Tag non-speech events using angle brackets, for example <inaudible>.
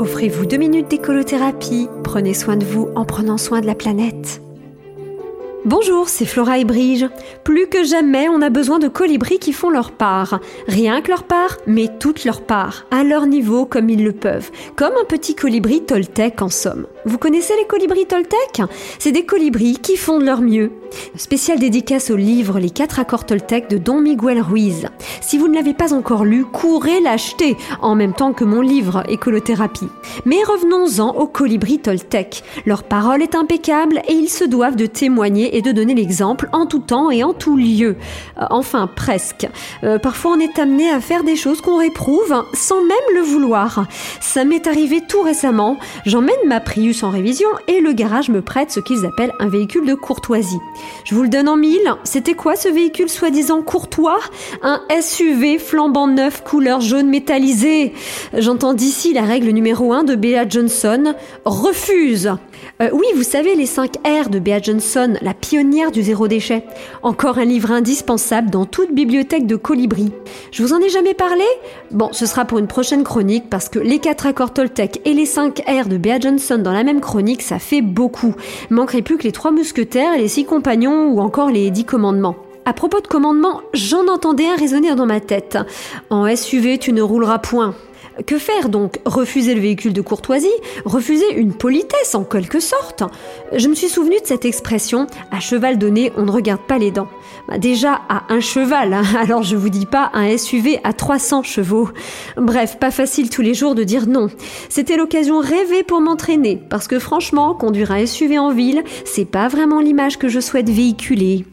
Offrez-vous deux minutes d'écolothérapie. Prenez soin de vous en prenant soin de la planète. Bonjour, c'est Flora et Brige. Plus que jamais, on a besoin de colibris qui font leur part. Rien que leur part, mais toute leur part, à leur niveau comme ils le peuvent. Comme un petit colibri Toltec en somme. Vous connaissez les colibris Toltec? C'est des colibris qui font de leur mieux. Spécial dédicace au livre Les quatre accords Toltec de Don Miguel Ruiz. Si vous ne l'avez pas encore lu, courez l'acheter en même temps que mon livre Écolothérapie. Mais revenons-en aux colibris Toltec. Leur parole est impeccable et ils se doivent de témoigner et de donner l'exemple en tout temps et en tout lieu. Euh, enfin, presque. Euh, parfois, on est amené à faire des choses qu'on réprouve sans même le vouloir. Ça m'est arrivé tout récemment. J'emmène ma Prius en révision et le garage me prête ce qu'ils appellent un véhicule de courtoisie. Je vous le donne en mille. C'était quoi ce véhicule soi-disant courtois? Un SUV flambant neuf couleur jaune métallisé. J'entends d'ici la règle numéro 1 de Bea Johnson. Refuse euh, oui, vous savez, les 5 R de Bea Johnson, la pionnière du zéro déchet. Encore un livre indispensable dans toute bibliothèque de colibri. Je vous en ai jamais parlé? Bon, ce sera pour une prochaine chronique parce que les 4 accords Toltec et les 5 R de Bea Johnson dans la même chronique, ça fait beaucoup. Manquerait plus que les 3 mousquetaires, les 6 compagnons ou encore les 10 commandements. À propos de commandements, j'en entendais un résonner dans ma tête. En SUV, tu ne rouleras point. Que faire donc? Refuser le véhicule de courtoisie? Refuser une politesse en quelque sorte? Je me suis souvenu de cette expression à cheval donné, on ne regarde pas les dents. Bah, déjà à un cheval, hein, <laughs> alors je vous dis pas un SUV à 300 chevaux. Bref, pas facile tous les jours de dire non. C'était l'occasion rêvée pour m'entraîner, parce que franchement, conduire un SUV en ville, c'est pas vraiment l'image que je souhaite véhiculer.